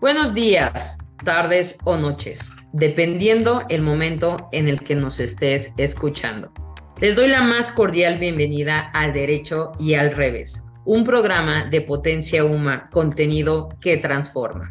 Buenos días, tardes o noches, dependiendo el momento en el que nos estés escuchando. Les doy la más cordial bienvenida al Derecho y al Revés, un programa de potencia Uma, contenido que transforma.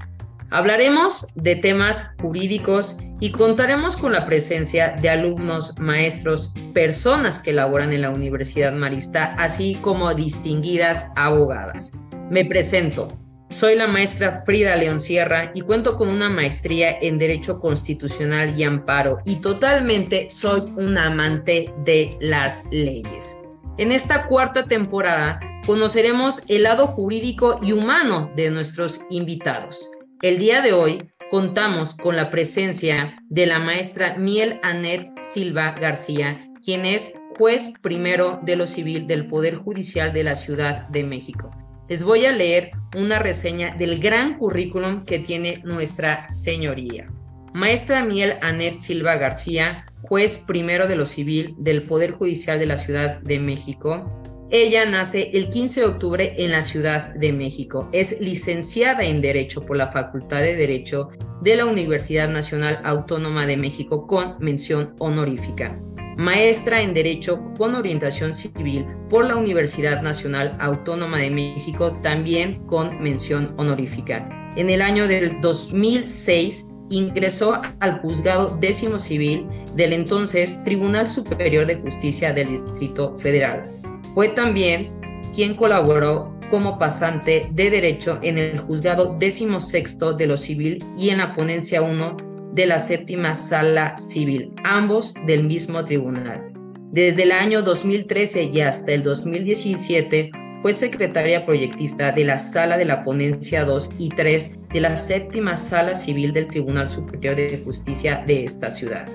Hablaremos de temas jurídicos y contaremos con la presencia de alumnos, maestros, personas que laboran en la Universidad Marista, así como distinguidas abogadas. Me presento, soy la maestra Frida León Sierra y cuento con una maestría en Derecho Constitucional y Amparo y totalmente soy un amante de las leyes. En esta cuarta temporada conoceremos el lado jurídico y humano de nuestros invitados. El día de hoy contamos con la presencia de la maestra Miel Anet Silva García, quien es juez primero de lo civil del Poder Judicial de la Ciudad de México les voy a leer una reseña del gran currículum que tiene nuestra señoría. Maestra Miel Anet Silva García, juez primero de lo civil del Poder Judicial de la Ciudad de México. Ella nace el 15 de octubre en la Ciudad de México. Es licenciada en Derecho por la Facultad de Derecho de la Universidad Nacional Autónoma de México con mención honorífica maestra en Derecho con orientación civil por la Universidad Nacional Autónoma de México, también con mención honorífica. En el año del 2006 ingresó al juzgado décimo civil del entonces Tribunal Superior de Justicia del Distrito Federal. Fue también quien colaboró como pasante de Derecho en el juzgado décimo sexto de lo civil y en la ponencia 1 de la séptima sala civil, ambos del mismo tribunal. Desde el año 2013 y hasta el 2017 fue secretaria proyectista de la Sala de la Ponencia 2 y 3 de la séptima Sala Civil del Tribunal Superior de Justicia de esta ciudad.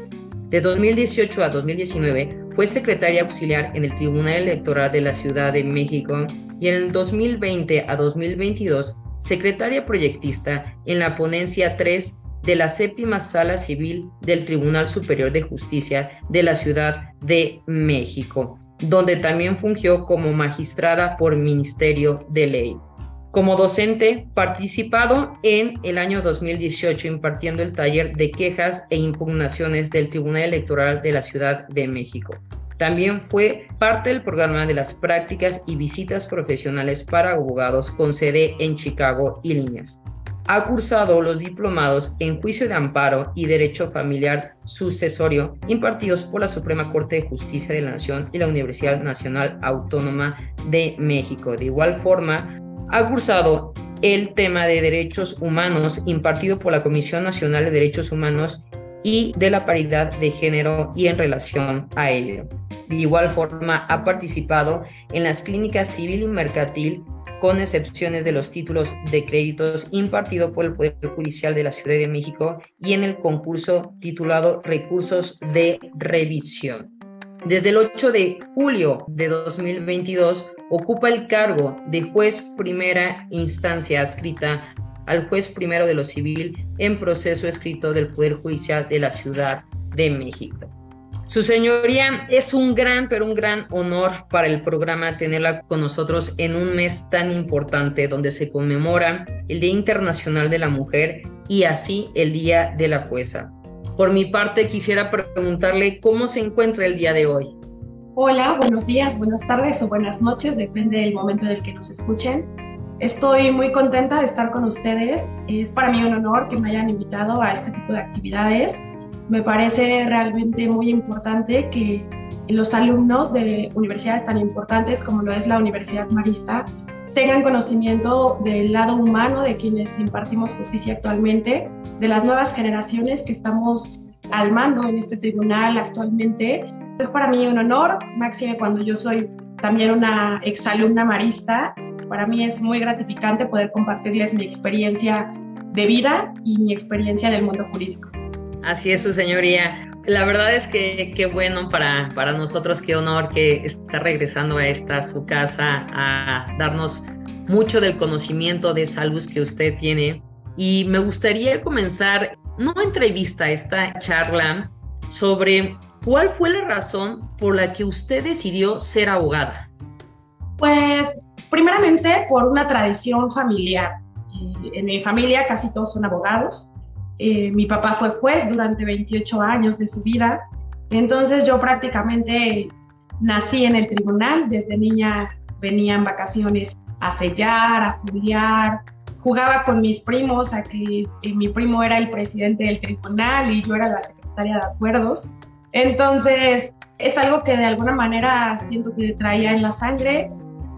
De 2018 a 2019 fue secretaria auxiliar en el Tribunal Electoral de la Ciudad de México y en el 2020 a 2022 secretaria proyectista en la Ponencia 3 de la séptima sala civil del Tribunal Superior de Justicia de la Ciudad de México, donde también fungió como magistrada por Ministerio de Ley. Como docente, participado en el año 2018 impartiendo el taller de quejas e impugnaciones del Tribunal Electoral de la Ciudad de México. También fue parte del programa de las prácticas y visitas profesionales para abogados con sede en Chicago, Illinois ha cursado los diplomados en Juicio de Amparo y Derecho Familiar Sucesorio impartidos por la Suprema Corte de Justicia de la Nación y la Universidad Nacional Autónoma de México. De igual forma, ha cursado el tema de derechos humanos impartido por la Comisión Nacional de Derechos Humanos y de la paridad de género y en relación a ello. De igual forma, ha participado en las clínicas civil y mercantil con excepciones de los títulos de créditos impartido por el Poder Judicial de la Ciudad de México y en el concurso titulado Recursos de Revisión. Desde el 8 de julio de 2022 ocupa el cargo de juez primera instancia adscrita al juez primero de lo civil en proceso escrito del Poder Judicial de la Ciudad de México. Su señoría, es un gran, pero un gran honor para el programa tenerla con nosotros en un mes tan importante donde se conmemora el Día Internacional de la Mujer y así el Día de la Jueza. Por mi parte, quisiera preguntarle cómo se encuentra el día de hoy. Hola, buenos días, buenas tardes o buenas noches, depende del momento en el que nos escuchen. Estoy muy contenta de estar con ustedes. Es para mí un honor que me hayan invitado a este tipo de actividades me parece realmente muy importante que los alumnos de universidades tan importantes como lo es la Universidad Marista tengan conocimiento del lado humano de quienes impartimos justicia actualmente, de las nuevas generaciones que estamos al mando en este tribunal actualmente. Es para mí un honor, máxime cuando yo soy también una exalumna marista. Para mí es muy gratificante poder compartirles mi experiencia de vida y mi experiencia en el mundo jurídico. Así es, su señoría. La verdad es que qué bueno para, para nosotros, qué honor que está regresando a esta su casa a darnos mucho del conocimiento de salud que usted tiene. Y me gustaría comenzar, no entrevista, esta charla sobre cuál fue la razón por la que usted decidió ser abogada. Pues primeramente por una tradición familiar. Eh, en mi familia casi todos son abogados. Eh, mi papá fue juez durante 28 años de su vida. Entonces yo prácticamente nací en el tribunal. Desde niña venía en vacaciones a sellar, a foliar. Jugaba con mis primos a que eh, mi primo era el presidente del tribunal y yo era la secretaria de acuerdos. Entonces es algo que de alguna manera siento que traía en la sangre.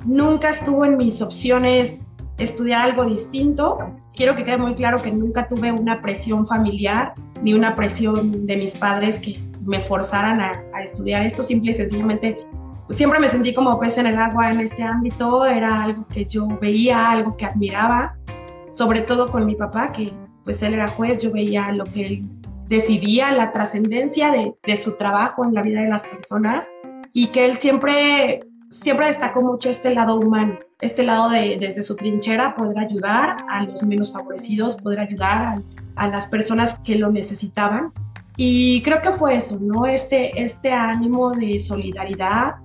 Nunca estuvo en mis opciones estudiar algo distinto. Quiero que quede muy claro que nunca tuve una presión familiar ni una presión de mis padres que me forzaran a, estudiar esto. Simple y sencillamente, siempre me sentí como pez en el agua en este ámbito. Era algo que yo veía, algo que admiraba, sobre todo con mi papá, que pues él era juez, yo veía lo que él decidía, la trascendencia de, de su trabajo en la vida de las personas y que él siempre siempre destacó mucho este lado humano, este lado de desde su trinchera poder ayudar a los menos favorecidos, poder ayudar a, las personas que lo necesitaban. Y creo que fue eso, ¿no? Este, este ánimo de solidaridad,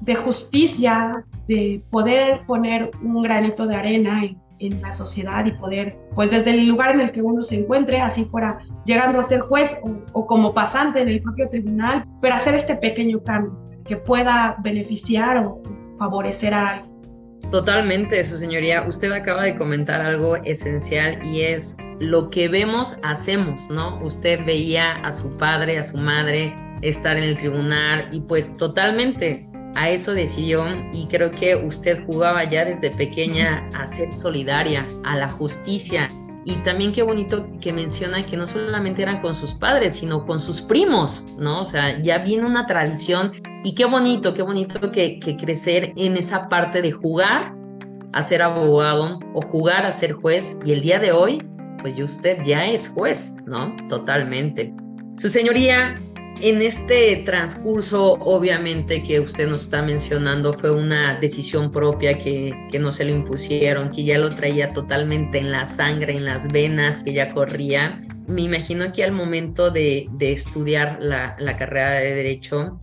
de justicia, de poder poner un granito de arena en, en, la sociedad y poder, pues desde el lugar en el que uno se encuentre, así fuera llegando a ser juez o, o como pasante en el propio tribunal, pero hacer este pequeño cambio que pueda beneficiar o favorecer a alguien. Totalmente, su señoría. Usted acaba de comentar algo esencial y es lo que vemos, hacemos, ¿no? Usted veía a su padre, a su madre estar en el tribunal y pues totalmente a eso decidió y creo que usted jugaba ya desde pequeña a ser solidaria, a la justicia, y también qué bonito que menciona que no solamente eran con sus padres, sino con sus primos, ¿no? O sea, ya viene una tradición y qué bonito, qué bonito que, que crecer en esa parte de jugar a ser abogado o jugar a ser juez. Y el día de hoy, pues usted ya es juez, ¿no? Totalmente. Su señoría, en este transcurso, obviamente que usted nos está mencionando, fue una decisión propia que, que, no se lo impusieron, que ya lo traía totalmente en la sangre, en las venas, que ya corría. Me imagino que al momento de, de estudiar la, la carrera de Derecho,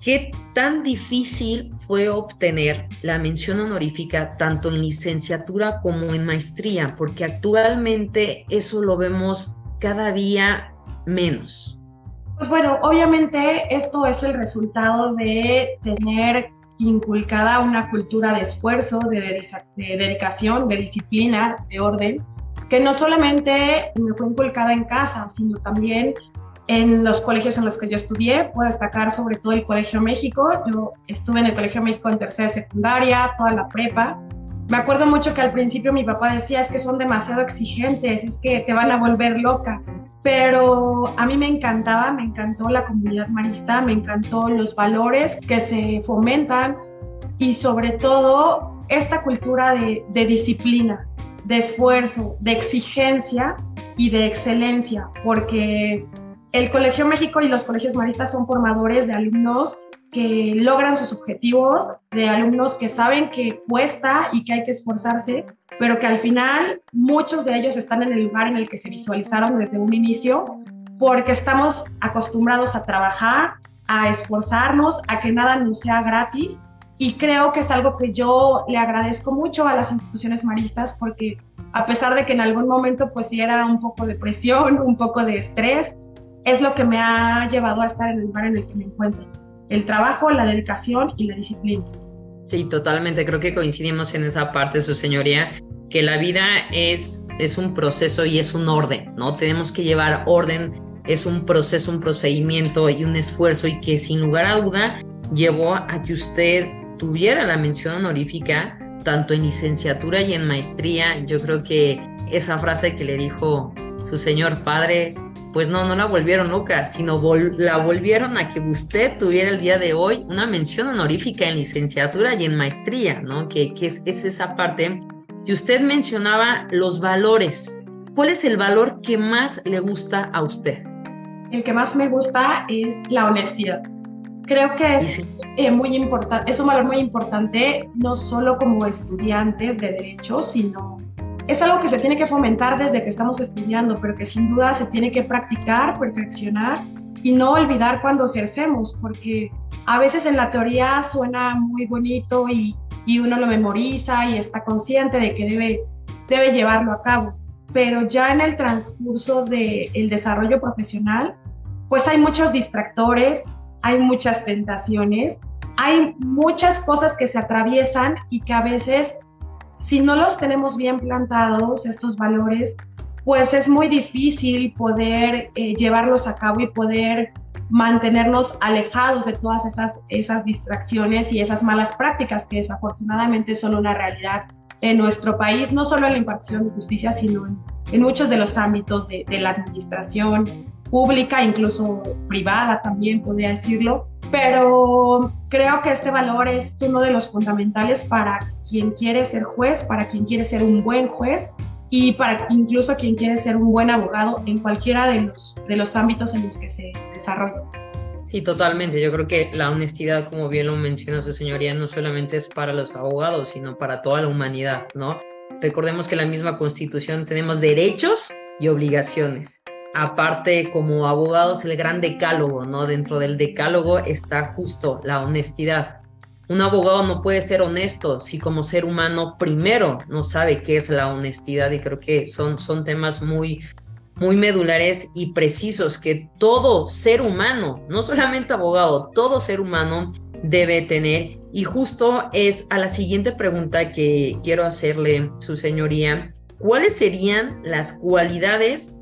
¿qué tan difícil fue obtener la mención honorífica tanto en licenciatura como en maestría? Porque actualmente eso lo vemos cada día menos. Pues bueno, obviamente esto es el resultado de tener inculcada una cultura de esfuerzo, de, dedicación, de disciplina, de orden, que no solamente me fue inculcada en casa, sino también en los colegios en los que yo estudié. Puedo destacar sobre todo el Colegio México. Yo estuve en el Colegio México en tercera secundaria, toda la prepa. Me acuerdo mucho que al principio mi papá decía, es que son demasiado exigentes, es que te van a volver loca pero a mí me encantaba, me encantó la comunidad marista, me encantó los valores que se fomentan y sobre todo esta cultura de, disciplina, de esfuerzo, de exigencia y de excelencia, porque el Colegio México y los colegios maristas son formadores de alumnos que logran sus objetivos, de alumnos que saben que cuesta y que hay que esforzarse, pero que al final muchos de ellos están en el lugar en el que se visualizaron desde un inicio, porque estamos acostumbrados a trabajar, a esforzarnos, a que nada nos sea gratis. Y creo que es algo que yo le agradezco mucho a las instituciones maristas porque a pesar de que en algún momento pues sí era un poco de presión, un poco de estrés, es lo que me ha llevado a estar en el lugar en el que me encuentro el trabajo, la dedicación y la disciplina. Sí, totalmente. Creo que coincidimos en esa parte, su señoría, que la vida es, es un proceso y es un orden, ¿no? Tenemos que llevar orden, es un proceso, un procedimiento y un esfuerzo y que sin lugar a duda llevó a que usted tuviera la mención honorífica tanto en licenciatura y en maestría. Yo creo que esa frase que le dijo su señor padre pues no, no la volvieron loca, sino la volvieron a que usted tuviera el día de hoy una mención honorífica en licenciatura y en maestría, ¿no? Que, es, es esa parte. Y usted mencionaba los valores. ¿Cuál es el valor que más le gusta a usted? El que más me gusta es la honestidad. Creo que es eh, muy importante, es un valor muy importante, no solo como estudiantes de derecho, sino es algo que se tiene que fomentar desde que estamos estudiando, pero que sin duda se tiene que practicar, perfeccionar y no olvidar cuando ejercemos, porque a veces en la teoría suena muy bonito y, uno lo memoriza y está consciente de que debe debe llevarlo a cabo. Pero ya en el transcurso del desarrollo profesional, pues hay muchos distractores, hay muchas tentaciones, hay muchas cosas que se atraviesan y que a veces, si no los tenemos bien plantados, estos valores, pues es muy difícil poder eh, llevarlos a cabo y poder mantenernos alejados de todas esas, esas distracciones y esas malas prácticas que desafortunadamente son una realidad en nuestro país, no solo en la impartición de justicia, sino en, muchos de los ámbitos de, de la administración pública, incluso privada también, podría decirlo. Pero creo que este valor es uno de los fundamentales para quien quiere ser juez, para quien quiere ser un buen juez y para incluso quien quiere ser un buen abogado en cualquiera de los, de los ámbitos en los que se desarrolla. Sí, totalmente. Yo creo que la honestidad, como bien lo menciona su señoría, no solamente es para los abogados, sino para toda la humanidad, ¿no? Recordemos que la misma constitución tenemos derechos y obligaciones. Aparte, como abogados, el gran decálogo, ¿no? Dentro del decálogo está justo la honestidad. Un abogado no puede ser honesto si como ser humano primero no sabe qué es la honestidad y creo que son, son temas muy, muy medulares y precisos que todo ser humano, no solamente abogado, todo ser humano debe tener. Y justo es a la siguiente pregunta que quiero hacerle, su señoría, ¿cuáles serían las cualidades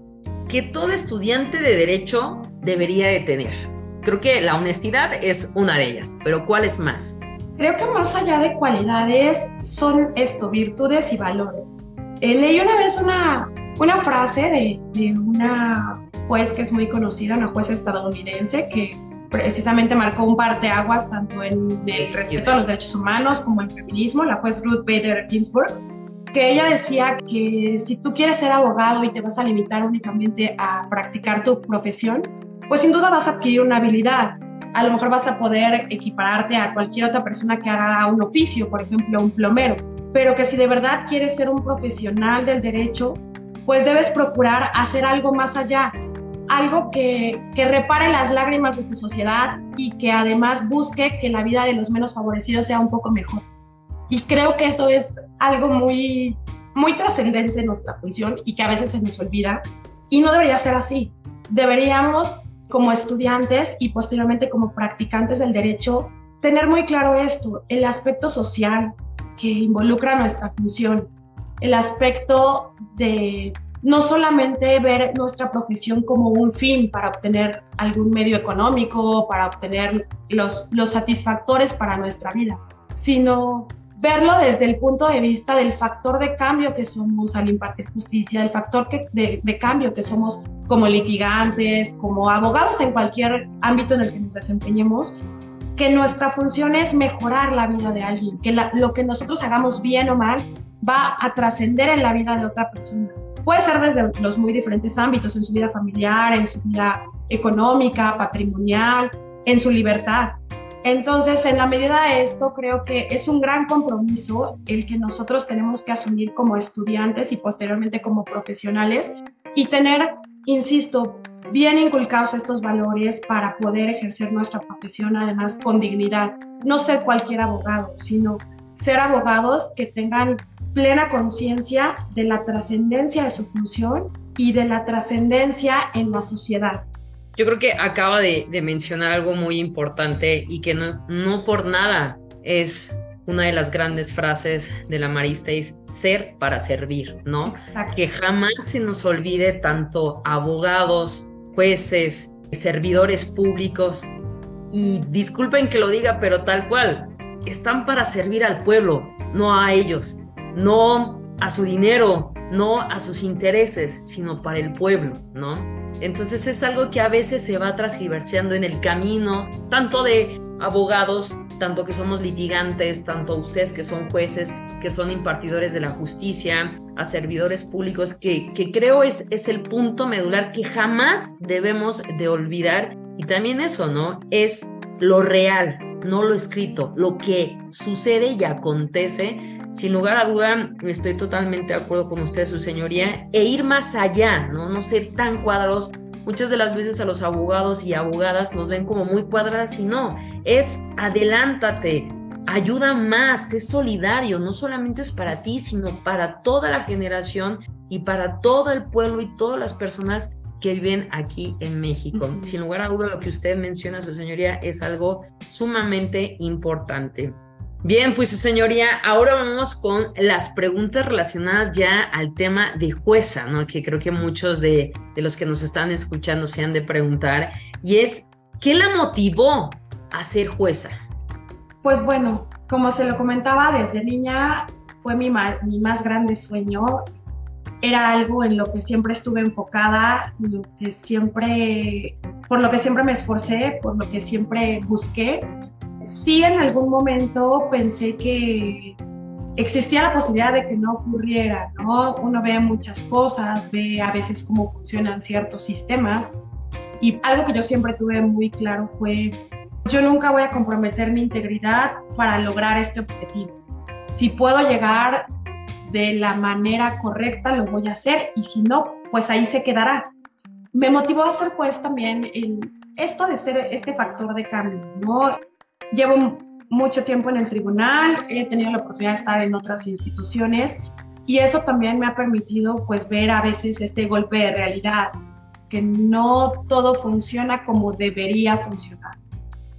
que todo estudiante de derecho debería de tener? Creo que la honestidad es una de ellas, pero ¿cuáles más? Creo que más allá de cualidades son esto, virtudes y valores. Eh, leí una vez una, una frase de, de una juez que es muy conocida, una juez estadounidense que precisamente marcó un parteaguas tanto en el respeto a los derechos humanos como en el feminismo, la juez Ruth Bader Ginsburg, que ella decía que si tú quieres ser abogado y te vas a limitar únicamente a practicar tu profesión, pues sin duda vas a adquirir una habilidad, a lo mejor vas a poder equipararte a cualquier otra persona que haga un oficio, por ejemplo, un plomero, pero que si de verdad quieres ser un profesional del derecho, pues debes procurar hacer algo más allá, algo que, que repare las lágrimas de tu sociedad y que además busque que la vida de los menos favorecidos sea un poco mejor. Y creo que eso es algo muy, muy trascendente en nuestra función y que a veces se nos olvida. Y no debería ser así. Deberíamos como estudiantes y posteriormente como practicantes del derecho, tener muy claro esto, el aspecto social que involucra nuestra función, el aspecto de no solamente ver nuestra profesión como un fin para obtener algún medio económico, para obtener los, los satisfactores para nuestra vida, sino verlo desde el punto de vista del factor de cambio que somos al impartir justicia, el factor de, de, cambio que somos como litigantes, como abogados en cualquier ámbito en el que nos desempeñemos, que nuestra función es mejorar la vida de alguien, que lo que nosotros hagamos bien o mal va a trascender en la vida de otra persona. Puede ser desde los muy diferentes ámbitos, en su vida familiar, en su vida económica, patrimonial, en su libertad. Entonces, en la medida de esto, creo que es un gran compromiso el que nosotros tenemos que asumir como estudiantes y posteriormente como profesionales y tener, insisto, bien inculcados estos valores para poder ejercer nuestra profesión además con dignidad. No ser cualquier abogado, sino ser abogados que tengan plena conciencia de la trascendencia de su función y de la trascendencia en la sociedad. Yo creo que acaba de, mencionar algo muy importante y que no, no por nada es una de las grandes frases de la Marista es ser para servir, ¿no? Que jamás se nos olvide tanto abogados, jueces, servidores públicos y disculpen que lo diga, pero tal cual, están para servir al pueblo, no a ellos, no a su dinero, no a sus intereses, sino para el pueblo, ¿no? Entonces es algo que a veces se va transgiversando en el camino, tanto de abogados, tanto que somos litigantes, tanto ustedes que son jueces, que son impartidores de la justicia, a servidores públicos, que, que creo es, es el punto medular que jamás debemos de olvidar. Y también eso, ¿no? Es lo real, no lo escrito, lo que sucede y acontece sin lugar a duda, estoy totalmente de acuerdo con usted, su señoría, e ir más allá, ¿no? No ser tan cuadros. Muchas de las veces a los abogados y abogadas nos ven como muy cuadradas y no, es adelántate, ayuda más, es solidario, no solamente es para ti, sino para toda la generación y para todo el pueblo y todas las personas que viven aquí en México. Sin lugar a duda, lo que usted menciona, su señoría, es algo sumamente importante. Bien, pues señoría, ahora vamos con las preguntas relacionadas ya al tema de jueza, ¿no? Que creo que muchos de, de los que nos están escuchando se han de preguntar, y es, ¿qué la motivó a ser jueza? Pues bueno, como se lo comentaba desde niña, fue mi, mi más grande sueño. Era algo en lo que siempre estuve enfocada, lo que siempre, por lo que siempre me esforcé, por lo que siempre busqué sí en algún momento pensé que existía la posibilidad de que no ocurriera, ¿no? Uno ve muchas cosas, ve a veces cómo funcionan ciertos sistemas y algo que yo siempre tuve muy claro fue, yo nunca voy a comprometer mi integridad para lograr este objetivo. Si puedo llegar de la manera correcta, lo voy a hacer y si no, pues ahí se quedará. Me motivó a hacer pues también el, esto de ser este factor de cambio, ¿no? Llevo mucho tiempo en el tribunal, he tenido la oportunidad de estar en otras instituciones y eso también me ha permitido pues ver a veces este golpe de realidad, que no todo funciona como debería funcionar.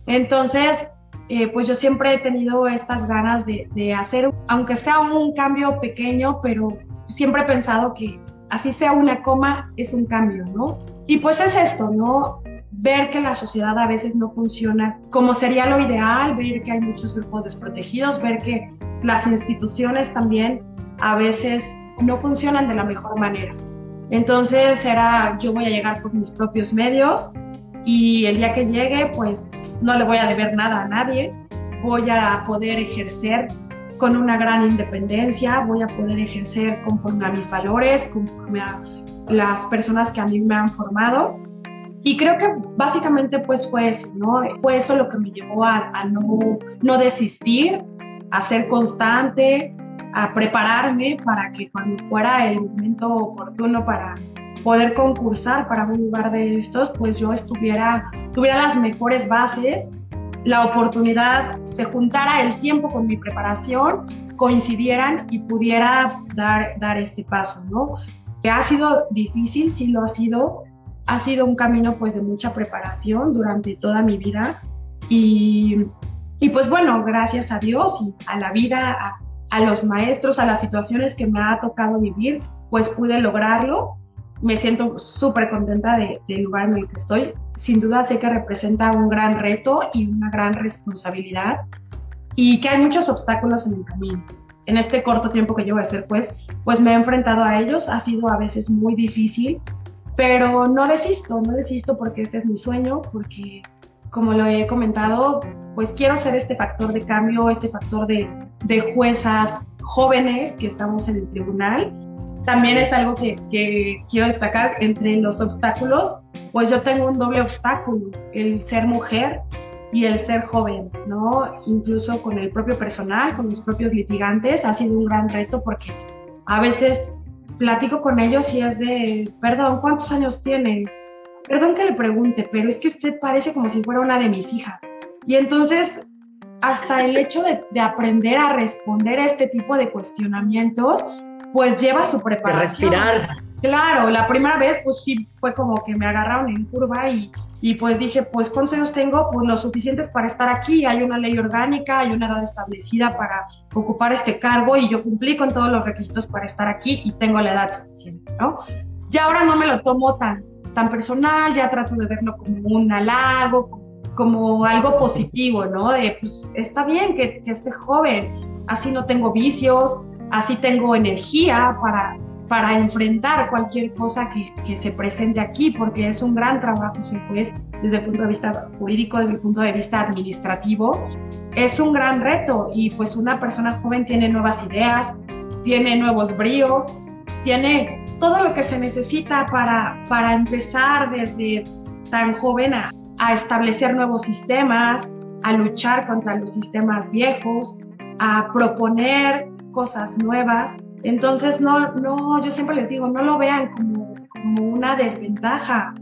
Entonces, eh, pues yo siempre he tenido estas ganas de, de hacer, aunque sea un cambio pequeño, pero siempre he pensado que así sea una coma, es un cambio, ¿no? Y pues es esto, ¿no? Ver que la sociedad a veces no funciona como sería lo ideal, ver que hay muchos grupos desprotegidos, ver que las instituciones también a veces no funcionan de la mejor manera. Entonces era, yo voy a llegar por mis propios medios y el día que llegue, pues no le voy a deber nada a nadie, voy a poder ejercer con una gran independencia, voy a poder ejercer conforme a mis valores, conforme a las personas que a mí me han formado y creo que básicamente pues fue eso, ¿no? Fue eso lo que me llevó a, no, no desistir, a ser constante, a prepararme para que cuando fuera el momento oportuno para poder concursar para un lugar de estos, pues yo estuviera, tuviera las mejores bases, la oportunidad, se juntara el tiempo con mi preparación, coincidieran y pudiera dar, dar este paso, ¿no? Que ha sido difícil, sí lo ha sido, ha sido un camino pues de mucha preparación durante toda mi vida y, y pues bueno, gracias a Dios y a la vida, a, los maestros, a las situaciones que me ha tocado vivir, pues pude lograrlo. Me siento súper contenta del de lugar en el que estoy. Sin duda sé que representa un gran reto y una gran responsabilidad y que hay muchos obstáculos en el camino. En este corto tiempo que llevo de ser pues, pues me he enfrentado a ellos. Ha sido a veces muy difícil, pero no desisto, no desisto porque este es mi sueño, porque como lo he comentado, pues quiero ser este factor de cambio, este factor de, de juezas jóvenes que estamos en el tribunal. También es algo que, que quiero destacar entre los obstáculos, pues yo tengo un doble obstáculo, el ser mujer y el ser joven, ¿no? Incluso con el propio personal, con los propios litigantes, ha sido un gran reto porque a veces platico con ellos y es de, perdón, ¿cuántos años tiene? Perdón que le pregunte, pero es que usted parece como si fuera una de mis hijas. Y entonces, hasta el hecho de, aprender a responder a este tipo de cuestionamientos, pues lleva su preparación. Respirar. Claro, la primera vez, pues sí, fue como que me agarraron en curva y, y pues dije, pues ¿cuántos años tengo? Pues lo suficientes para estar aquí. Hay una ley orgánica, hay una edad establecida para ocupar este cargo y yo cumplí con todos los requisitos para estar aquí y tengo la edad suficiente, ¿no? Ya ahora no me lo tomo tan, tan personal, ya trato de verlo como un halago, como algo positivo, ¿no? De, pues está bien que, que esté joven, así no tengo vicios, así tengo energía para, para enfrentar cualquier cosa que, que, se presente aquí, porque es un gran trabajo ser juez desde el punto de vista jurídico, desde el punto de vista administrativo. Es un gran reto y pues una persona joven tiene nuevas ideas, tiene nuevos bríos, tiene todo lo que se necesita para, para empezar desde tan joven a, a establecer nuevos sistemas, a luchar contra los sistemas viejos, a proponer cosas nuevas entonces, no, no, yo siempre les digo, no lo vean como, como una desventaja,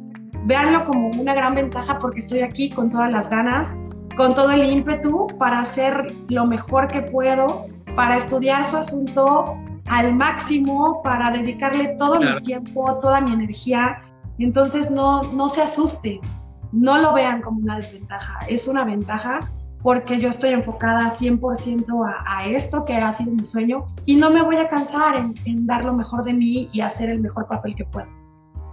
véanlo como una gran ventaja porque estoy aquí con todas las ganas con todo el ímpetu para hacer lo mejor que puedo, para estudiar su asunto al máximo, para dedicarle todo mi tiempo, toda mi energía. Entonces no, no se asusten, no lo vean como una desventaja, es una ventaja porque yo estoy enfocada 100% a, a, esto que ha sido mi sueño y no me voy a cansar en, en dar lo mejor de mí y hacer el mejor papel que pueda.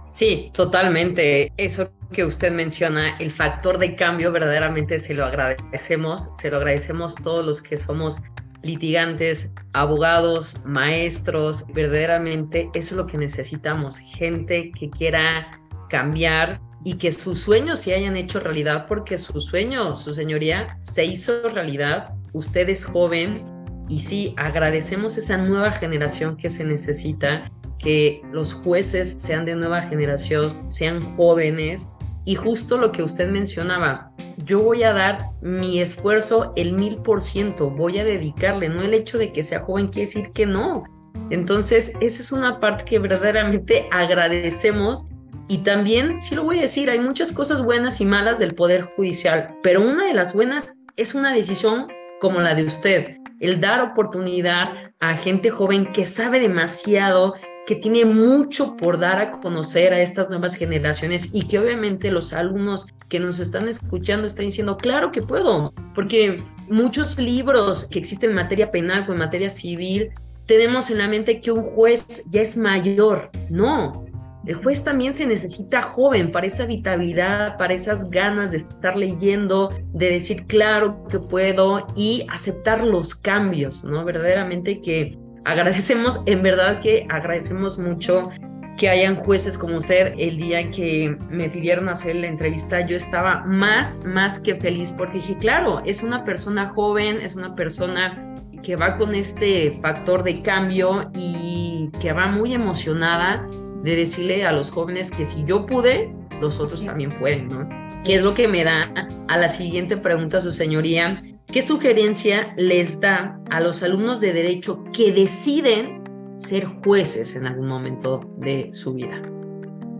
Sí, totalmente. Eso que usted menciona, el factor de cambio, verdaderamente se lo agradecemos, se lo agradecemos todos los que somos litigantes, abogados, maestros, verdaderamente eso es lo que necesitamos, gente que quiera cambiar y que sus sueños se hayan hecho realidad, porque su sueño, su señoría, se hizo realidad, usted es joven y sí, agradecemos esa nueva generación que se necesita que los jueces sean de nueva generación, sean jóvenes y justo lo que usted mencionaba, yo voy a dar mi esfuerzo el mil por ciento, voy a dedicarle, no el hecho de que sea joven quiere decir que no. Entonces, esa es una parte que verdaderamente agradecemos y también, sí lo voy a decir, hay muchas cosas buenas y malas del Poder Judicial, pero una de las buenas es una decisión como la de usted, el dar oportunidad a gente joven que sabe demasiado, que tiene mucho por dar a conocer a estas nuevas generaciones y que obviamente los alumnos que nos están escuchando están diciendo, claro que puedo, porque muchos libros que existen en materia penal o en materia civil, tenemos en la mente que un juez ya es mayor. No, el juez también se necesita joven para esa vitalidad, para esas ganas de estar leyendo, de decir claro que puedo y aceptar los cambios, ¿no? Verdaderamente que agradecemos, en verdad que agradecemos mucho que hayan jueces como usted. El día que me pidieron hacer la entrevista, yo estaba más, más que feliz porque dije, claro, es una persona joven, es una persona que va con este factor de cambio y que va muy emocionada de decirle a los jóvenes que si yo pude, los otros también pueden, ¿no? Que es lo que me da a la siguiente pregunta, su señoría. ¿Qué sugerencia les da a los alumnos de derecho que deciden ser jueces en algún momento de su vida?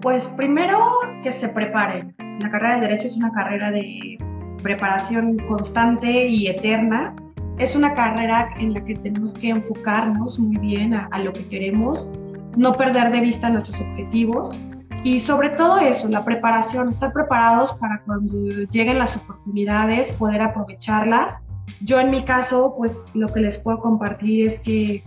Pues primero que se preparen. La carrera de derecho es una carrera de preparación constante y eterna. Es una carrera en la que tenemos que enfocarnos muy bien a, a lo que queremos, no perder de vista nuestros objetivos y sobre todo eso, la preparación, estar preparados para cuando lleguen las oportunidades, poder aprovecharlas. Yo en mi caso, pues lo que les puedo compartir es que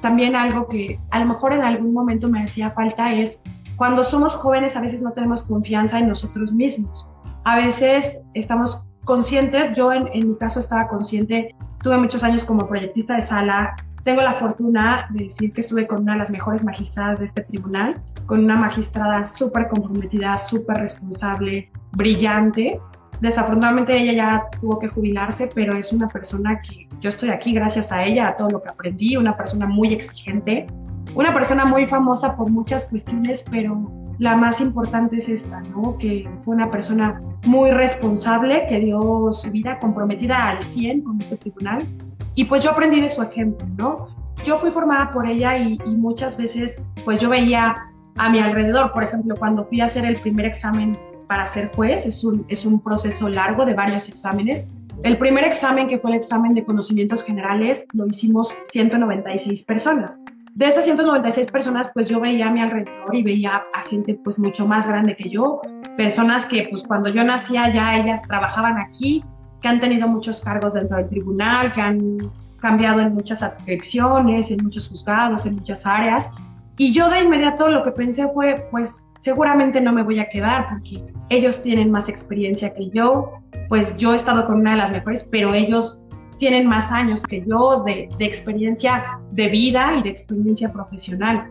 también algo que a lo mejor en algún momento me hacía falta es cuando somos jóvenes a veces no tenemos confianza en nosotros mismos. A veces estamos conscientes, yo en, en mi caso estaba consciente, estuve muchos años como proyectista de sala, tengo la fortuna de decir que estuve con una de las mejores magistradas de este tribunal, con una magistrada súper comprometida, súper responsable, brillante. Desafortunadamente ella ya tuvo que jubilarse, pero es una persona que yo estoy aquí gracias a ella, a todo lo que aprendí, una persona muy exigente, una persona muy famosa por muchas cuestiones, pero la más importante es esta, ¿no? Que fue una persona muy responsable, que dio su vida comprometida al 100 con este tribunal y pues yo aprendí de su ejemplo, ¿no? Yo fui formada por ella y, muchas veces pues yo veía a mi alrededor, por ejemplo, cuando fui a hacer el primer examen para ser juez, es un, es un proceso largo de varios exámenes. El primer examen, que fue el examen de conocimientos generales, lo hicimos 196 personas. De esas 196 personas, pues yo veía a mi alrededor y veía a gente pues mucho más grande que yo, personas que pues cuando yo nacía ya ellas trabajaban aquí, que han tenido muchos cargos dentro del tribunal, que han cambiado en muchas adscripciones, en muchos juzgados, en muchas áreas. Y yo de inmediato lo que pensé fue, pues seguramente no me voy a quedar porque ellos tienen más experiencia que yo, pues yo he estado con una de las mejores, pero ellos tienen más años que yo de, de experiencia de vida y de experiencia profesional.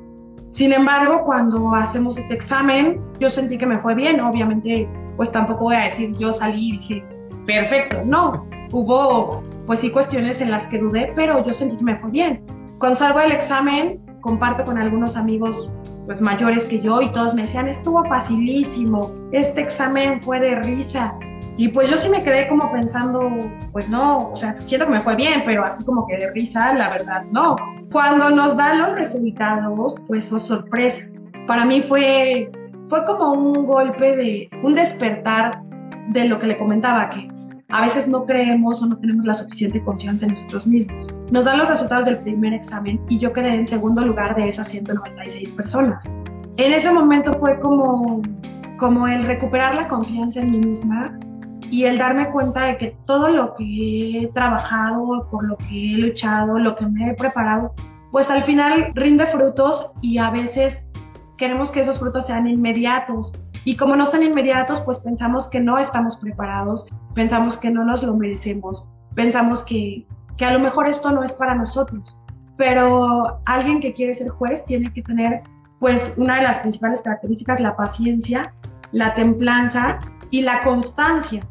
Sin embargo, cuando hacemos este examen, yo sentí que me fue bien. Obviamente, pues tampoco voy a decir, yo salí y dije, perfecto. No, hubo pues sí cuestiones en las que dudé, pero yo sentí que me fue bien. Cuando salgo del examen, comparto con algunos amigos pues mayores que yo y todos me decían, estuvo facilísimo, este examen fue de risa. Y pues yo sí me quedé como pensando, pues no, o sea, siento que me fue bien, pero así como que de risa, la verdad, no. Cuando nos dan los resultados, pues oh sorpresa. Para mí fue, fue como un golpe de, un despertar de lo que le comentaba, que a veces no creemos o no tenemos la suficiente confianza en nosotros mismos. Nos dan los resultados del primer examen y yo quedé en segundo lugar de esas 196 personas. En ese momento fue como, como el recuperar la confianza en mí misma y el darme cuenta de que todo lo que he trabajado, por lo que he luchado, lo que me he preparado, pues al final rinde frutos y a veces queremos que esos frutos sean inmediatos. Y como no son inmediatos, pues pensamos que no estamos preparados, pensamos que no nos lo merecemos, pensamos que, que a lo mejor esto no es para nosotros. Pero alguien que quiere ser juez tiene que tener pues una de las principales características, la paciencia, la templanza y la constancia.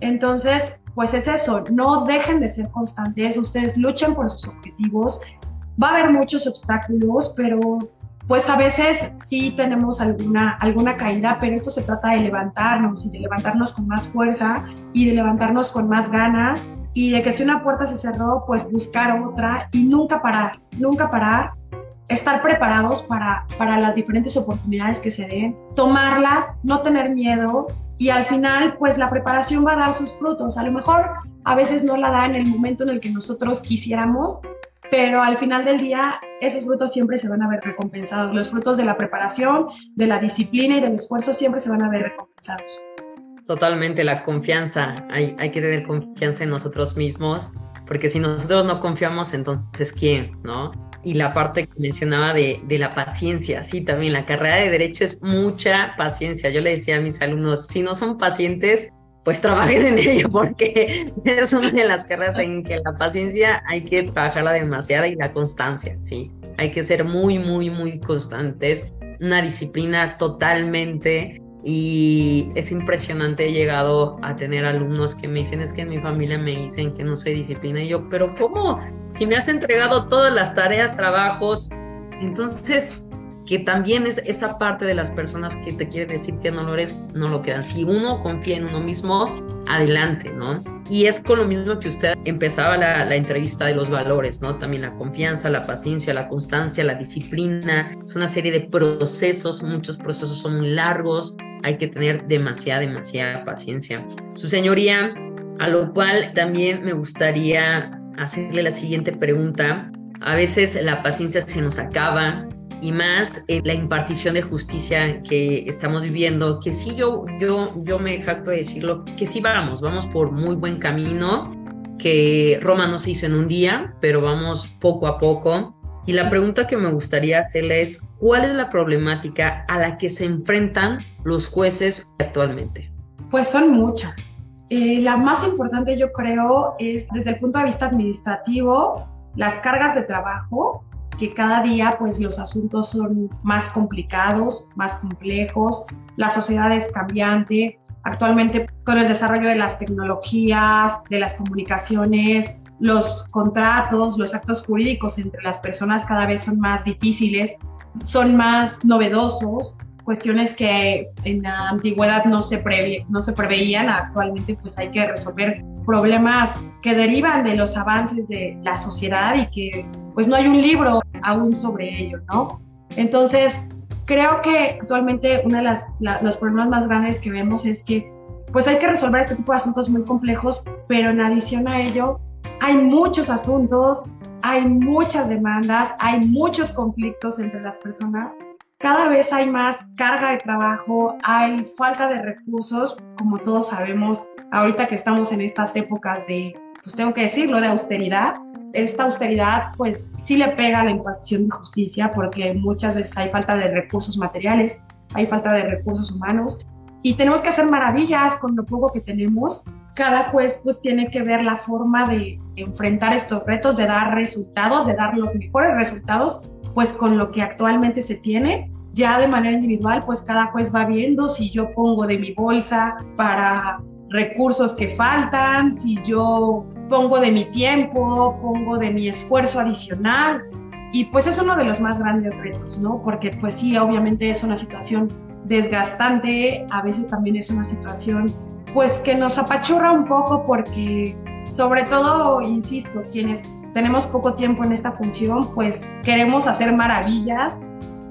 Entonces, pues es eso, no dejen de ser constantes, ustedes luchen por sus objetivos, va a haber muchos obstáculos, pero pues a veces sí tenemos alguna, alguna caída, pero esto se trata de levantarnos y de levantarnos con más fuerza y de levantarnos con más ganas y de que si una puerta se cerró, pues buscar otra y nunca parar, nunca parar, estar preparados para, para las diferentes oportunidades que se den, tomarlas, no tener miedo y al final pues la preparación va a dar sus frutos. A lo mejor a veces no la da en el momento en el que nosotros quisiéramos, pero al final del día esos frutos siempre se van a ver recompensados. Los frutos de la preparación, de la disciplina y del esfuerzo siempre se van a ver recompensados. Totalmente, la confianza. Hay, hay que tener confianza en nosotros mismos, porque si nosotros no confiamos, entonces ¿quién? ¿No? Y la parte que mencionaba de, de la paciencia, sí, también la carrera de derecho es mucha paciencia. Yo le decía a mis alumnos, si no son pacientes, pues trabajen en ello porque es una de las carreras en que la paciencia hay que trabajarla demasiada y la constancia, ¿sí? Hay que ser muy, muy, muy constantes, una disciplina totalmente y es impresionante, he llegado a tener alumnos que me dicen, es que en mi familia me dicen que no soy disciplina y yo, pero ¿cómo? Si me has entregado todas las tareas, trabajos, entonces que también es esa parte de las personas que te quiere decir que no lo eres, no lo quedan. Si uno confía en uno mismo, adelante, ¿no? Y es con lo mismo que usted empezaba la, la, entrevista de los valores, ¿no? También la confianza, la paciencia, la constancia, la disciplina. Es una serie de procesos, muchos procesos son muy largos, hay que tener demasiada, demasiada paciencia. Su señoría, a lo cual también me gustaría hacerle la siguiente pregunta. A veces la paciencia se nos acaba, y más la impartición de justicia que estamos viviendo, que sí yo, yo, yo me jacto de decirlo, que sí vamos, vamos por muy buen camino, que Roma no se hizo en un día, pero vamos poco a poco. Y la pregunta que me gustaría hacerle es, ¿cuál es la problemática a la que se enfrentan los jueces actualmente? Pues son muchas. Eh, la más importante yo creo es desde el punto de vista administrativo, las cargas de trabajo que cada día pues los asuntos son más complicados, más complejos, la sociedad es cambiante, actualmente con el desarrollo de las tecnologías, de las comunicaciones, los contratos, los actos jurídicos entre las personas cada vez son más difíciles, son más novedosos, cuestiones que en la antigüedad no se, no se preveían, actualmente pues hay que resolver problemas que derivan de los avances de la sociedad y que pues no hay un libro aún sobre ello, ¿no? Entonces, creo que actualmente uno de las, los problemas más grandes que vemos es que pues hay que resolver este tipo de asuntos muy complejos, pero en adición a ello hay muchos asuntos, hay muchas demandas, hay muchos conflictos entre las personas. Cada vez hay más carga de trabajo, hay falta de recursos, como todos sabemos, ahorita que estamos en estas épocas de, pues tengo que decirlo, de austeridad, esta austeridad pues sí le pega a la impartición de justicia porque muchas veces hay falta de recursos materiales, hay falta de recursos humanos y tenemos que hacer maravillas con lo poco que tenemos. Cada juez pues tiene que ver la forma de enfrentar estos retos, de dar resultados, de dar los mejores resultados pues con lo que actualmente se tiene. Ya de manera individual pues cada juez va viendo si yo pongo de mi bolsa para recursos que faltan, si yo pongo de mi tiempo, pongo de mi esfuerzo adicional y pues es uno de los más grandes retos, ¿no? Porque pues sí, obviamente es una situación desgastante, a veces también es una situación pues que nos apachurra un poco porque sobre todo, insisto, quienes tenemos poco tiempo en esta función, pues queremos hacer maravillas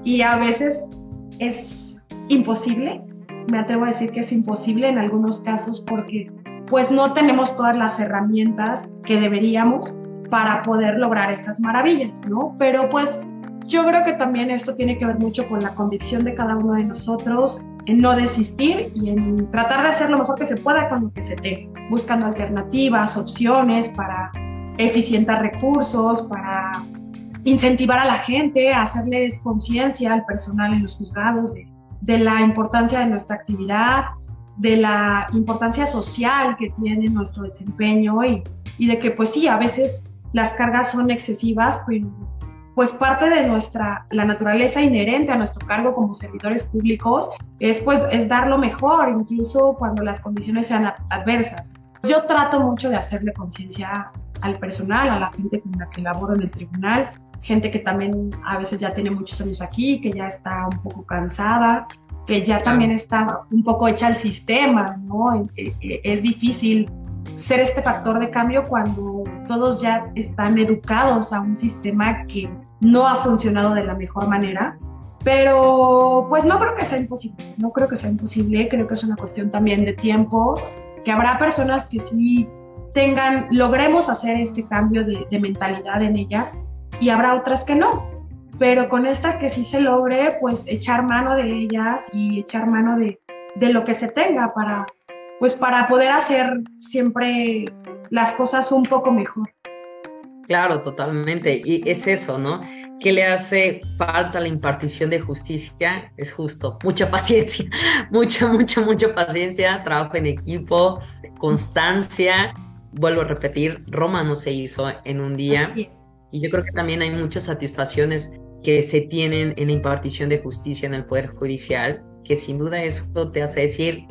y a veces es imposible, me atrevo a decir que es imposible en algunos casos porque pues no tenemos todas las herramientas que deberíamos para poder lograr estas maravillas, ¿no? Pero pues yo creo que también esto tiene que ver mucho con la convicción de cada uno de nosotros en no desistir y en tratar de hacer lo mejor que se pueda con lo que se tenga, buscando alternativas, opciones para eficientar recursos, para incentivar a la gente, hacerles conciencia al personal en los juzgados de, la importancia de nuestra actividad, de la importancia social que tiene nuestro desempeño y, y de que pues sí, a veces las cargas son excesivas, pero pues parte de nuestra, la naturaleza inherente a nuestro cargo como servidores públicos es pues es dar lo mejor, incluso cuando las condiciones sean adversas. Yo trato mucho de hacerle conciencia al personal, a la gente con la que laboro en el tribunal, gente que también a veces ya tiene muchos años aquí, que ya está un poco cansada, que ya también está un poco hecha al sistema, ¿no? Eh, es difícil ser este factor de cambio cuando todos ya están educados a un sistema que no ha funcionado de la mejor manera. Pero pues no creo que sea imposible, no creo que sea imposible, creo que es una cuestión también de tiempo, que habrá personas que sí tengan, logremos hacer este cambio de, de mentalidad en ellas y habrá otras que no. Pero con estas que sí se logre, pues echar mano de ellas y echar mano de, de lo que se tenga para, pues para poder hacer siempre las cosas un poco mejor. Claro, totalmente. Y es eso, ¿no? ¿Qué le hace falta la impartición de justicia? Es justo, mucha paciencia, mucha, mucha, mucha paciencia, trabajo en equipo, constancia. Vuelvo a repetir, Roma no se hizo en un día. Y yo creo que también hay muchas satisfacciones que se tienen en la impartición de justicia en el Poder Judicial, que sin duda eso te hace decir,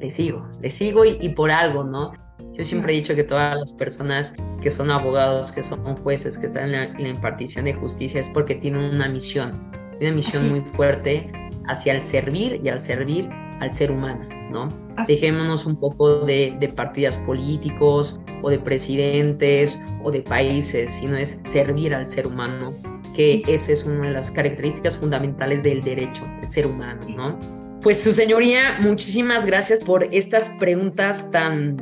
le sigo, le sigo y, por algo, ¿no? Yo siempre he dicho que todas las personas que son abogados, que son jueces, que están en la, impartición de justicia es porque tienen una misión, una misión muy fuerte hacia el servir y al servir al ser humano, ¿no? Dejémonos un poco de, de partidos políticos o de presidentes o de países, sino es servir al ser humano, que esa es una de las características fundamentales del derecho, el ser humano, ¿no? Pues su señoría, muchísimas gracias por estas preguntas tan,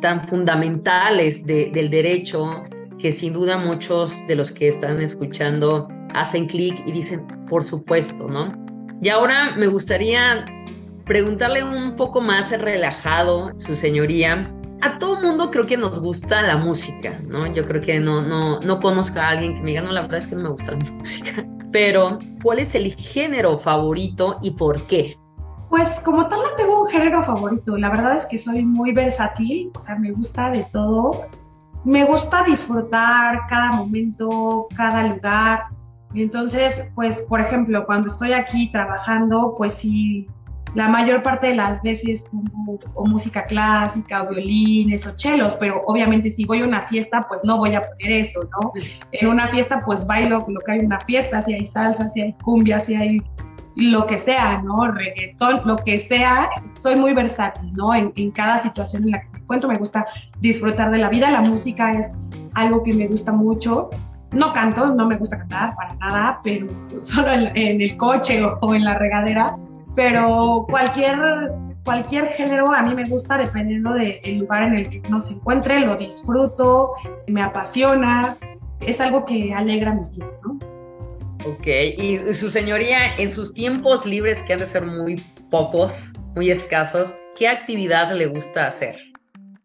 tan fundamentales del derecho, que sin duda muchos de los que están escuchando hacen clic y dicen, por supuesto, ¿no? Y ahora me gustaría preguntarle un poco más relajado, su señoría. A todo mundo creo que nos gusta la música, ¿no? Yo creo que no, no, no conozco a alguien que me diga, no, la verdad es que no me gusta la música pero ¿cuál es el género favorito y por qué? Pues como tal no tengo un género favorito, la verdad es que soy muy versátil, o sea, me gusta de todo, me gusta disfrutar cada momento, cada lugar, entonces, pues, por ejemplo, cuando estoy aquí trabajando, pues sí, la mayor parte de las veces pongo o música clásica o violines o chelos, pero obviamente si voy a una fiesta, pues no voy a poner eso, ¿no? En una fiesta, pues bailo lo que hay en una fiesta, si hay salsa, si hay cumbia, si hay lo que sea, ¿no? Reggaetón, lo que sea, soy muy versátil, ¿no? En, en cada situación en la que me encuentro, me gusta disfrutar de la vida, la música es algo que me gusta mucho. No canto, no me gusta cantar para nada, pero solo en, el coche o en la regadera pero cualquier, cualquier género a mí me gusta dependiendo del lugar en el que uno se encuentre, lo disfruto, me apasiona, es algo que alegra mis días, ¿no? Ok, y su señoría, en sus tiempos libres, que han de ser muy pocos, muy escasos, ¿qué actividad le gusta hacer?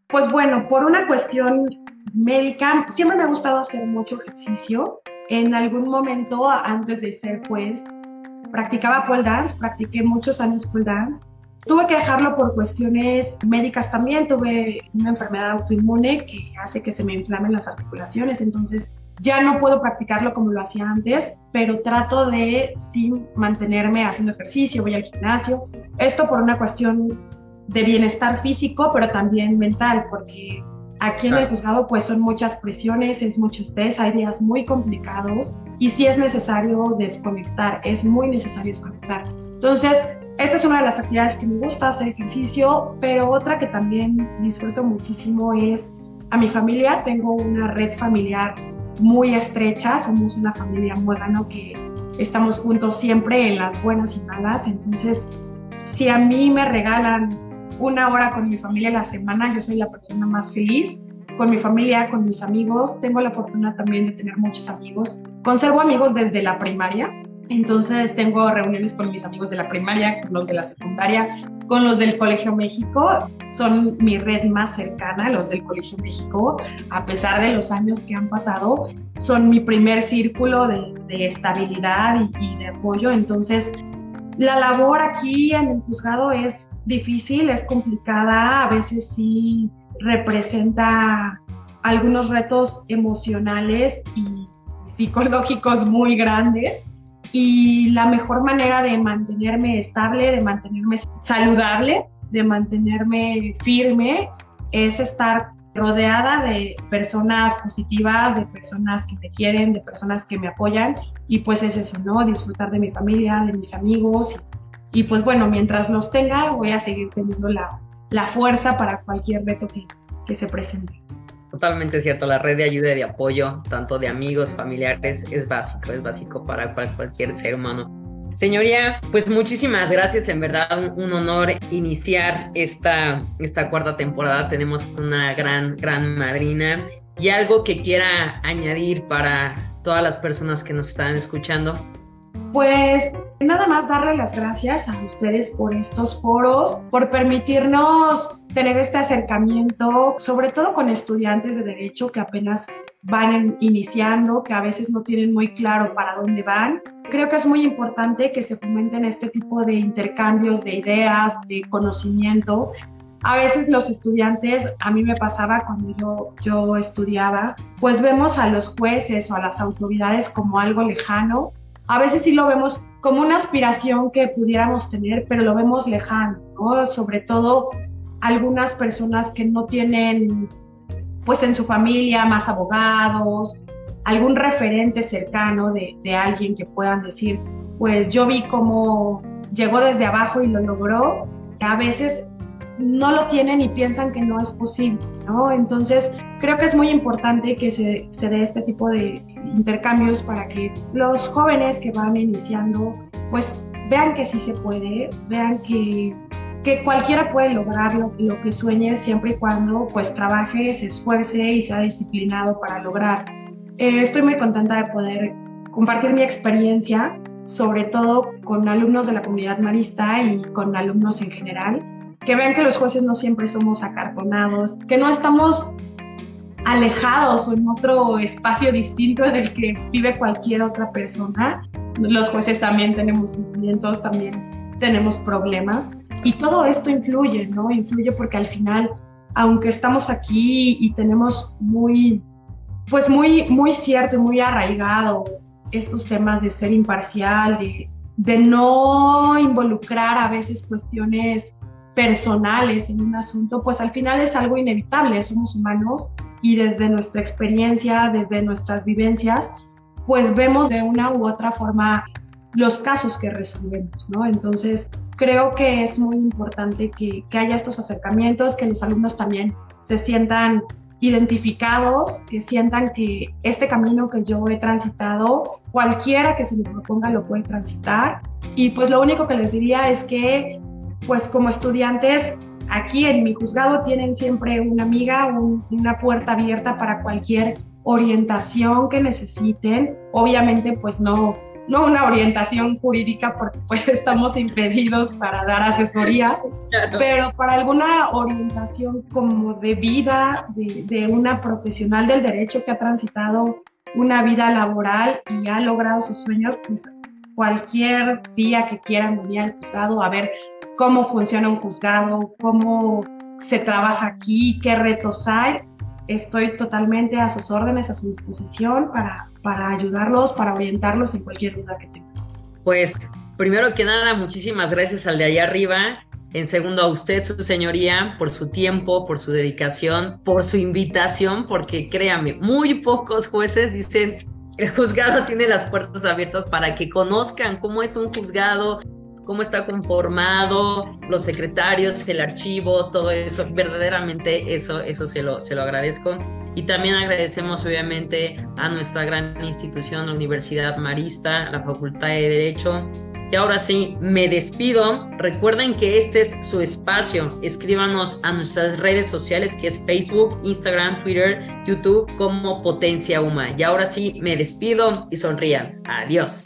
Pues bueno, por una cuestión médica, siempre me ha gustado hacer mucho ejercicio. En algún momento, antes de ser juez, practicaba pole dance, practiqué muchos años pole dance. Tuve que dejarlo por cuestiones médicas también. Tuve una enfermedad autoinmune que hace que se me inflamen las articulaciones, entonces ya no puedo practicarlo como lo hacía antes, pero trato de sí mantenerme haciendo ejercicio, voy al gimnasio. Esto por una cuestión de bienestar físico, pero también mental, porque Aquí en el juzgado pues son muchas presiones, es mucho estrés, hay días muy complicados y sí es necesario desconectar, es muy necesario desconectar. Entonces, esta es una de las actividades que me gusta hacer ejercicio, pero otra que también disfruto muchísimo es a mi familia. Tengo una red familiar muy estrecha, somos una familia muy grande que estamos juntos siempre en las buenas y malas. Entonces, si a mí me regalan una hora con mi familia a la semana, yo soy la persona más feliz con mi familia, con mis amigos. Tengo la fortuna también de tener muchos amigos. Conservo amigos desde la primaria, entonces tengo reuniones con mis amigos de la primaria, con los de la secundaria, con los del Colegio México. Son mi red más cercana, los del Colegio México. A pesar de los años que han pasado, son mi primer círculo de, estabilidad y, y de apoyo. Entonces, la labor aquí en el juzgado es difícil, es complicada, a veces sí representa algunos retos emocionales y psicológicos muy grandes. Y la mejor manera de mantenerme estable, de mantenerme saludable, de mantenerme firme es estar rodeada de personas positivas, de personas que me quieren, de personas que me apoyan y pues es eso, ¿no? Disfrutar de mi familia, de mis amigos y, pues bueno, mientras los tenga voy a seguir teniendo la, la fuerza para cualquier reto que, que se presente. Totalmente cierto, la red de ayuda y de apoyo, tanto de amigos, familiares, es básico, es básico para cualquier ser humano. Señoría, pues muchísimas gracias, en verdad un, honor iniciar esta, esta cuarta temporada. Tenemos una gran, gran madrina y algo que quiera añadir para todas las personas que nos están escuchando. Pues nada más darle las gracias a ustedes por estos foros, por permitirnos tener este acercamiento, sobre todo con estudiantes de derecho que apenas van iniciando, que a veces no tienen muy claro para dónde van. Creo que es muy importante que se fomenten este tipo de intercambios de ideas, de conocimiento. A veces los estudiantes, a mí me pasaba cuando yo, yo estudiaba, pues vemos a los jueces o a las autoridades como algo lejano a veces sí lo vemos como una aspiración que pudiéramos tener, pero lo vemos lejano, ¿no? Sobre todo algunas personas que no tienen, pues en su familia, más abogados, algún referente cercano de, de alguien que puedan decir, pues yo vi cómo llegó desde abajo y lo logró. A veces no lo tienen y piensan que no es posible, ¿no? Entonces, creo que es muy importante que se, se dé este tipo de intercambios para que los jóvenes que van iniciando, pues vean que sí se puede, vean que, que cualquiera puede lograr lo, lo, que sueñe siempre y cuando pues trabaje, se esfuerce y sea disciplinado para lograr. Eh, estoy muy contenta de poder compartir mi experiencia, sobre todo con alumnos de la comunidad marista y con alumnos en general que vean que los jueces no siempre somos acartonados, que no estamos alejados o en otro espacio distinto del que vive cualquier otra persona. Los jueces también tenemos sentimientos, también tenemos problemas y todo esto influye, ¿no? Influye porque al final, aunque estamos aquí y tenemos muy, pues muy, muy cierto y muy arraigado estos temas de ser imparcial, de, de no involucrar a veces cuestiones personales en un asunto, pues al final es algo inevitable, somos humanos y desde nuestra experiencia, desde nuestras vivencias, pues vemos de una u otra forma los casos que resolvemos, ¿no? Entonces, creo que es muy importante que, que haya estos acercamientos, que los alumnos también se sientan identificados, que sientan que este camino que yo he transitado, cualquiera que se le proponga lo puede transitar. Y pues lo único que les diría es que pues como estudiantes aquí en mi juzgado tienen siempre una amiga, una puerta abierta para cualquier orientación que necesiten. Obviamente pues no, no una orientación jurídica porque pues estamos impedidos para dar asesorías, pero para alguna orientación como de vida de, de una profesional del derecho que ha transitado una vida laboral y ha logrado sus sueños, pues cualquier día que quieran venir al juzgado a ver cómo funciona un juzgado, cómo se trabaja aquí, qué retos hay. Estoy totalmente a sus órdenes, a su disposición para, para ayudarlos, para orientarlos en cualquier duda que tengan. Pues primero que nada, muchísimas gracias al de allá arriba. En segundo, a usted, su señoría, por su tiempo, por su dedicación, por su invitación, porque créame, muy pocos jueces dicen el juzgado tiene las puertas abiertas para que conozcan cómo es un juzgado, cómo está conformado, los secretarios, el archivo, todo eso, verdaderamente eso, eso se lo, se lo agradezco. Y también agradecemos obviamente a nuestra gran institución, la Universidad Marista, la Facultad de Derecho, Y ahora sí, me despido. Recuerden que este es su espacio. Escríbanos a nuestras redes sociales que es Facebook, Instagram, Twitter, YouTube como Potencia Uma. Y ahora sí, me despido y sonrían. Adiós.